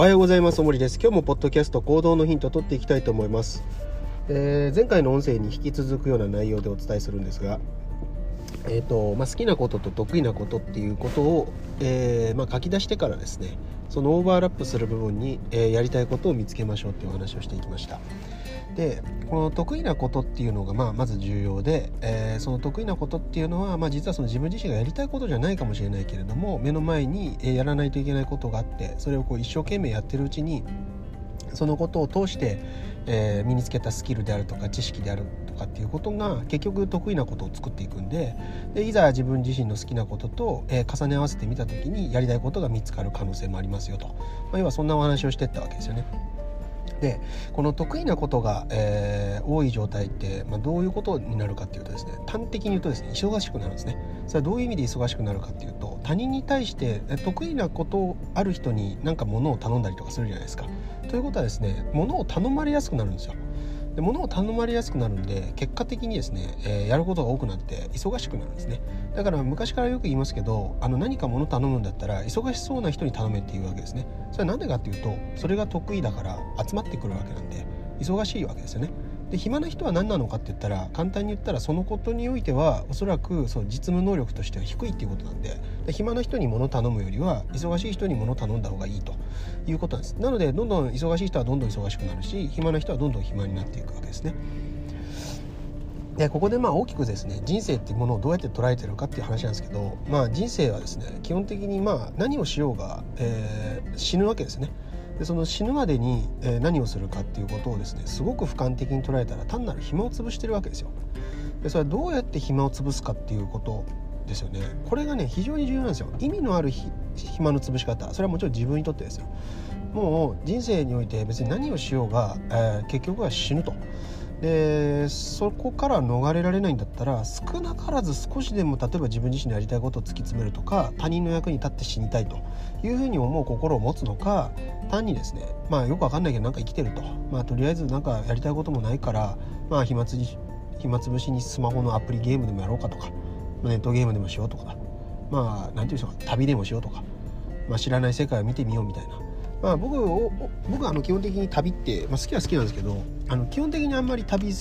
おはようございます。おもりです。今日もポッドキャスト行動のヒントを取っていきたいと思います。えー、前回の音声に引き続くような内容でお伝えするんですが、えーとまあ、好きなことと得意なことっていうことを、えー、まあ、書き出してからですねそのオーバーラップする部分に、えー、やりたいことを見つけましょうっていうお話をしていきました。でこの得意なことっていうのがまあまず重要で、えー、その得意なことっていうのは、まあ、実はその自分自身がやりたいことじゃないかもしれないけれども目の前にやらないといけないことがあってそれをこう一生懸命やってるうちにそのことを通して、えー、身につけたスキルであるとか知識であるとかっていうことが結局得意なことを作っていくんででいざ自分自身の好きなことと、えー、重ね合わせてみた時にやりたいことが見つかる可能性もありますよと、まあ、要はそんなお話をしてったわけですよね。でこの得意なことが、えー、多い状態って、まあ、どういうことになるかっていうとですね端的に言うとですね忙しくなるんですね。それはどういう意味で忙しくなるかっていうと他人に対して得意なことある人に何か物を頼んだりとかするじゃないですか。ということはですね物を頼まれやすくなるんですよ。で物を頼まれやすくなるんで結果的にですね、えー、やることが多くなって忙しくなるんですね。だから昔からよく言いますけどあの何か物頼むんだったら忙しそうな人に頼めっていうわけですね。それは何でかっていうとそれが得意だから集まってくるわけなんで忙しいわけですよね。で暇な人は何なのかって言ったら簡単に言ったらそのことにおいてはおそらくそう実務能力としては低いっていうことなんでで暇な人に物頼むよりは忙しい人に物頼んだ方がいいということなんですなのでどんどん忙しい人はどんどん忙しくなるし暇な人はどんどん暇になっていくわけですね。でここでまあ大きくですね人生っていうものをどうやって捉えてるかっていう話なんですけど、まあ、人生はですね基本的にまあ何をしようが、えー、死ぬわけですね。でその死ぬまでに、え、何をするかっていうことをですねすごく俯瞰的に捉えたら単なる暇を潰してるわけですよ。でそれはどうやって暇を潰すかっていうことですよね。これがね非常に重要なんですよ。意味のある暇の潰し方。それはもちろん自分にとってですよ。もう人生において別に何をしようが、えー、結局は死ぬと。でそこから逃れられないんだったら少なからず少しでも例えば自分自身のやりたいことを突き詰めるとか他人の役に立って死にたいというふうに思う心を持つのか単にですねまあよくわかんないけどなんか生きてると。まあとりあえずなんかやりたいこともないからまあ暇つ暇つぶしにスマホのアプリゲームでもやろうかとかネットゲームでもしようとかまあ何て言うんでしょうか旅でもしようとか、まあ、知らない世界を見てみようみたいな。まあ僕僕はあの基本的に旅って、まあ、好きは好きなんですけどあの基本的にあんまり旅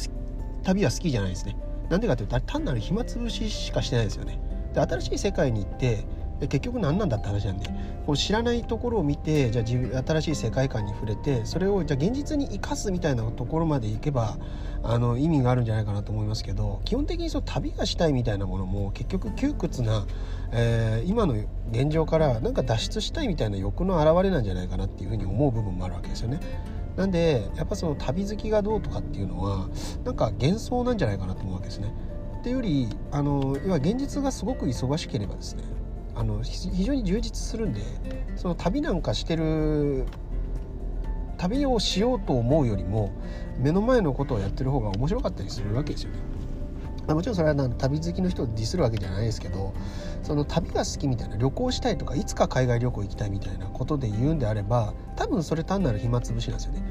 旅は好きじゃないですねなんでかというと単なる暇つぶししかしてないですよねで新しい世界に行って結局何なんだって話なんでこう知らないところを見てじゃあ自分新しい世界観に触れてそれをじゃあ現実に生かすみたいなところまで行けばあの意味があるんじゃないかなと思いますけど基本的にその旅がしたいみたいなものも結局窮屈な、えー、今の現状からなんか脱出したいみたいな欲の表れなんじゃないかなっていうふうに思う部分もあるわけですよね。なんでやっぱその旅好きがどうとかっていうのはなんか幻想なんじゃないかなと思うわけですね。っていうよりあの要は現実がすごく忙しければですねあの非常に充実するんでその旅なんかしてる旅をしようと思うよりも目の前のことをやってる方が面白かったりするわけですよね。まもちろんそれは旅好きの人をディスるわけじゃないですけどその旅が好きみたいな旅行したいとかいつか海外旅行行きたいみたいなことで言うんであれば多分それ単なる暇つぶしなんですよね。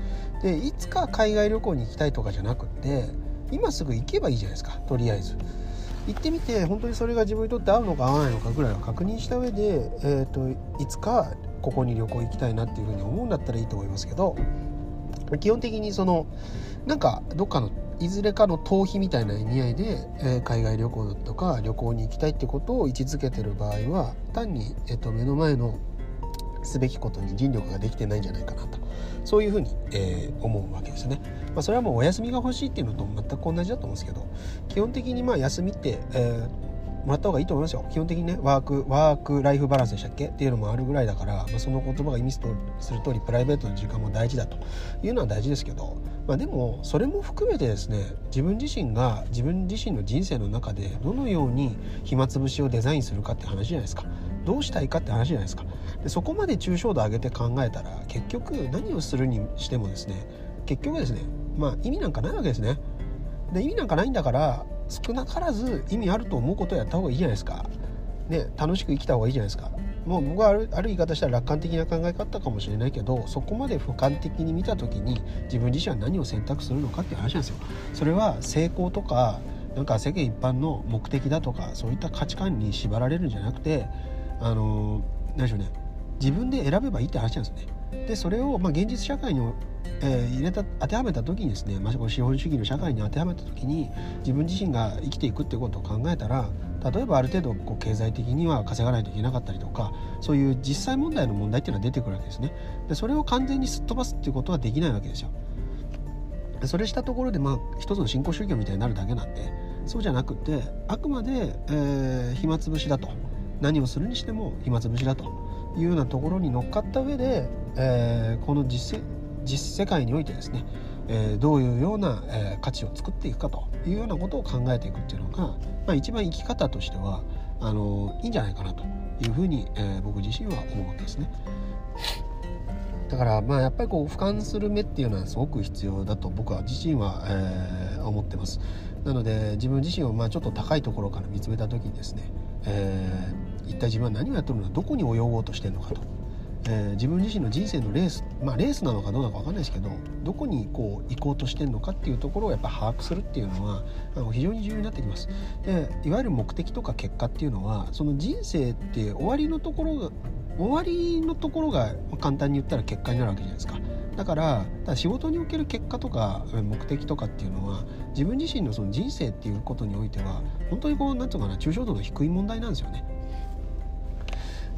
でいつか海外旅行に行きたいとかじゃなくって今すぐ行けばいいじゃないですかとりあえず。行ってみて本当にそれが自分にとって合うのか合わないのかぐらいは確認した上で、えーと、いつかここに旅行行きたいなっていうふうに思うんだったらいいと思いますけど基本的にそのなんかどっかのいずれかの逃避みたいな意味合いで、えー、海外旅行とか旅行に行きたいってことを位置づけてる場合は単に、えーと目の前のすべきことに尽力ができてないんじゃないかなとそういうふうに、えー、思うわけですね。まあ、それはもうお休みが欲しいっていうのと全く同じだと思うんですけど基本的にまあ休みって、えーもらった方がいいと思いますよ。基本的にねワークワークライフバランスでしたっけ？っていうのもあるぐらいだから、まあ、その言葉が意味する通りプライベートの時間も大事だというのは大事ですけど、まあ、でもそれも含めてですね自分自身が自分自身の人生の中でどのように暇つぶしをデザインするかって話じゃないですか。どうしたいかって話じゃないですか。でそこまで抽象度上げて考えたら結局何をするにしてもですね結局ですねまあ意味なんかないわけですね。で意味なんかないんだから少なからず意味あると思うことをやった方がいいじゃないですか。ね楽しく生きた方がいいじゃないですか。もう僕はあるある言い方したら楽観的な考え方かもしれないけどそこまで俯瞰的に見た時に自分自身は何を選択するのかっていう話なんですよ。それは成功とかなんか世間一般の目的だとかそういった価値観に縛られるんじゃなくてあの何でしょうね。自分で選べばいいって話なんですよね。でそれをまあ現実社会にえー、入れた当てはめた時にですね、まあ、資本主義の社会に当てはめた時に自分自身が生きていくってことを考えたら例えばある程度こう経済的には稼がないといけなかったりとかそういう実際問題の問題っていうのは出てくるわけですね。でそれを完全にすっ飛ばすっていうことはできないわけですよ。それしたところでまあ一つの新興宗教みたいになるだけなんでそうじゃなくてあくまで、えー、暇つぶしだと。何をするにしても暇つぶしだというようなところに乗っかった上で、えー、この実実世界においてですね、えー、どういうような、えー、価値を作っていくかというようなことを考えていくっていうのが、まあ、一番生き方としてはあのいいんじゃないかなというふうに、えー、僕自身は思うわけですね。だからまあやっぱりこう俯瞰する目っていうのはすごく必要だと僕は自身は、えー、思ってます。なので自分自身をまあちょっと高いところから見つめた時にですね、えー、一体自分は何をやってるのかどこに泳ごうとしてるのかとえー、自分自身の人生のレースまあレースなのかどうなのか分かんないですけどどこにこう行こうとしてるのかっていうところをやっぱ把握するっていうのはあの非常に重要になってきます。でいわゆる目的とか結果っていうのはその人生って終わりのところが終わりのところが簡単に言ったら結果になるわけじゃないですか。だからだ仕事における結果とか目的とかっていうのは自分自身のその人生っていうことにおいては本当にこう何て言うかな抽象度の低い問題なんですよね。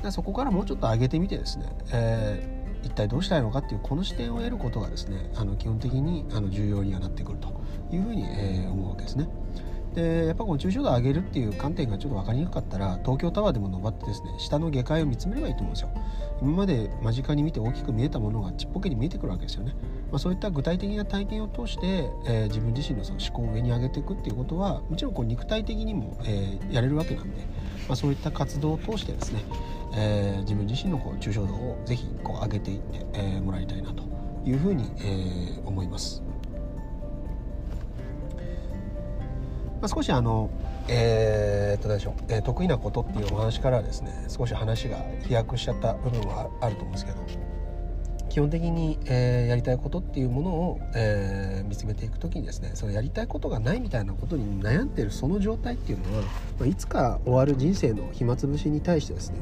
でそこからもうちょっと上げてみてですね、えー、一体どうしたいのかっていうこの視点を得ることがですねあの基本的にあの重要にはなってくるというふうに、えー、思うわけですね。でやっぱこの抽象度を上げるっていう観点がちょっと分かりにくかったら東京タワーでも登ってですね下の下界を見つめればいいと思うんですよ今まで間近に見て大きく見えたものがちっぽけに見えてくるわけですよね、まあ、そういった具体的な体験を通して、えー、自分自身のその思考を上に上げていくっていうことはもちろんこう肉体的にも、えー、やれるわけなんで、まあ、そういった活動を通してですね、えー、自分自身のこう抽象度をぜひこう上げていって、えー、もらいたいなというふうに、えー、思います。まあ、少しあの、えー、と何でしょう、えー、得意なことっていうお話からですね少し話が飛躍しちゃった部分はあると思うんですけど基本的に、えー、やりたいことっていうものを、えー、見つめていく時にですねそのやりたいことがないみたいなことに悩んでるその状態っていうのは、まあ、いつか終わる人生の暇つぶしに対してですね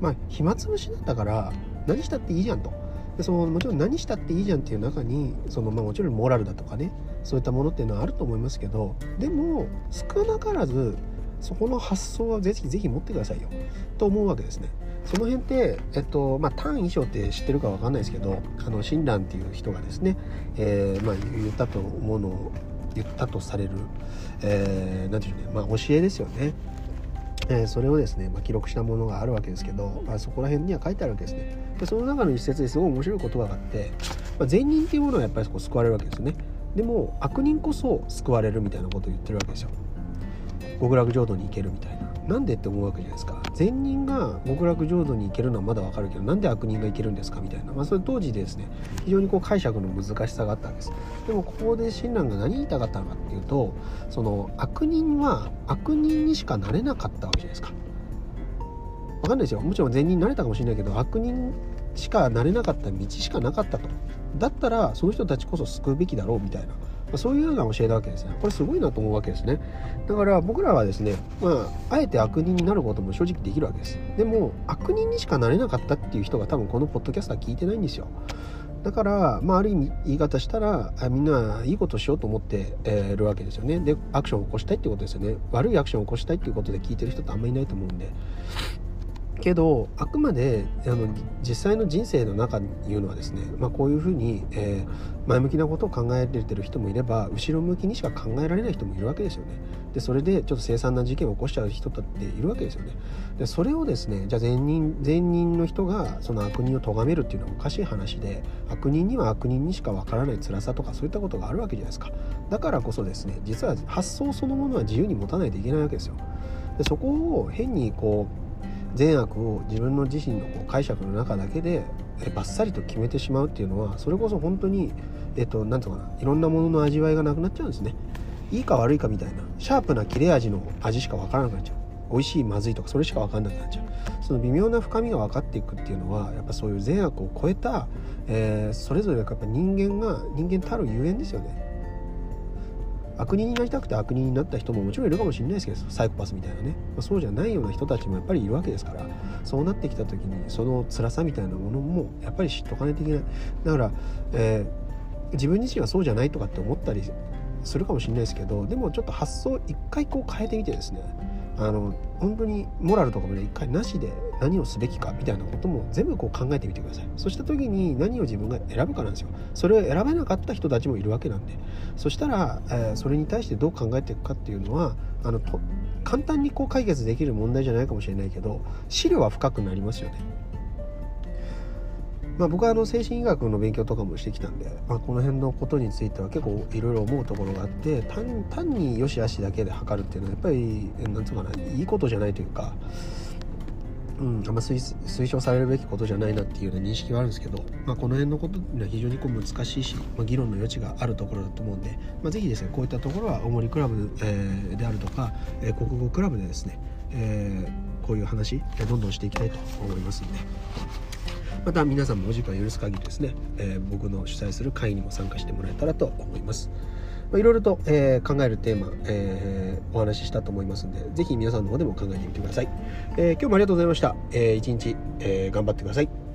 まあ暇つぶしだったから何したっていいじゃんとでそのもちろん何したっていいじゃんっていう中にその、まあ、もちろんモラルだとかねそういったものっていうのはあると思いますけどでも少なからずそこの発想はぜひぜひ持ってくださいよと思うわけですね。その辺って、えっとまあ、単衣装って知ってるか分かんないですけどあの親鸞っていう人がですね、えーまあ、言ったと思うのを言ったとされる、えー、なんていうね、まあ、教えですよね。えー、それをですね、まあ、記録したものがあるわけですけど、まあ、そこら辺には書いてあるわけですね。でその中の一節ですごい面白い言葉があって、まあ、善人っていうものはやっぱりそこ救われるわけですよね。でも悪人こそ救われるみたいなことを言ってるわけですよ。極楽浄土に行けるみたいななんでって思うわけじゃないですか。善人が極楽浄土に行けるのはまだわかるけどなんで悪人が行けるんですかみたいな、まあ、それ当時ですね非常にこう解釈の難しさがあったわけです。でもここで親鸞が何言いたかったのかっていうとその悪人は悪人にしかなれなかったわけじゃないですか。わかんないですよ。もちろん善人になれたかもしれないけど悪人しかなれなかった道しかなかったと。だったらその人たちこそ救うべきだろうみたいな。まそういうような教えなわけですね。これすごいなと思うわけですね。だから僕らはですねまああえて悪人になることも正直できるわけです。でも悪人にしかなれなかったっていう人が多分このポッドキャストは聞いてないんですよ。だから、まあ、ある意味言い方したらみんないいことしようと思ってるわけですよね。でアクションを起こしたいってことですよね。悪いアクションを起こしたいっていうことで聞いてる人ってあんまりいないと思うんで。けどあくまであの実際の人生の中にいうのはですね、まあ、こういうふうに、えー、前向きなことを考えられてる人もいれば後ろ向きにしか考えられない人もいるわけですよね。でそれでちょっと凄惨な事件を起こしちゃう人だっているわけですよね。でそれをですねじゃあ善人善人の人がその悪人を咎めるっていうのはおかしい話で悪人には悪人にしかわからない辛さとかそういったことがあるわけじゃないですか。だからこそですね実は発想そのものは自由に持たないといけないわけですよ。でそこを変にこう善悪を自分の自身のこう解釈の中だけでバッサリと決めてしまうっていうのはそれこそ本当にえっと何て言うかないろんなものの味わいがなくなっちゃうんですね。いいか悪いかみたいなシャープな切れ味の味しか分からなくなっちゃう。美味しいまずいとかそれしか分かんなくなっちゃう。その微妙な深みが分かっていくっていうのはやっぱそういう善悪を超えた、えー、それぞれやっぱ人間が人間たるゆえんですよね。悪人になりたくて悪人になった人ももちろんいるかもしれないですけどサイコパスみたいなね、まあ、そうじゃないような人たちもやっぱりいるわけですから。そうなってきた時にその辛さみたいなものもやっぱり知っとかないといけない。だから、えー、自分自身はそうじゃないとかって思ったりするかもしれないですけどでもちょっと発想一回こう変えてみてですね。あの本当にモラルとかもね一回なしで何をすべきかみたいなことも全部こう考えてみてください。そうした時に何を自分が選ぶかなんですよ。それを選べなかった人たちもいるわけなんで。そしたら、えー、それに対してどう考えていくかっていうのはあのと簡単にこう解決できる問題じゃないかもしれないけど資料は深くなりますよね。まあ、僕はあの精神医学の勉強とかもしてきたんで、まあ、この辺のことについては結構いろいろ思うところがあって単に良し悪しだけで測るっていうのはやっぱり何て言うかないいことじゃないというか、うん、あんま推奨されるべきことじゃないなっていうような認識はあるんですけど、まあ、この辺のことには非常にこう難しいし、まあ、議論の余地があるところだと思うんで、まあ、ぜひですねこういったところは大森クラブ、えー、であるとか、え、国語クラブでですね、えー、こういう話どんどんしていきたいと思いますんで。また皆さんもお時間許す限りですね、えー、僕の主催する会にも参加してもらえたらと思います。まあ、いろいろと、えー、考えるテーマ、えー、お話ししたと思いますので、ぜひ皆さんの方でも考えてみてください。え今日もありがとうございました。えー、一日、え頑張ってください。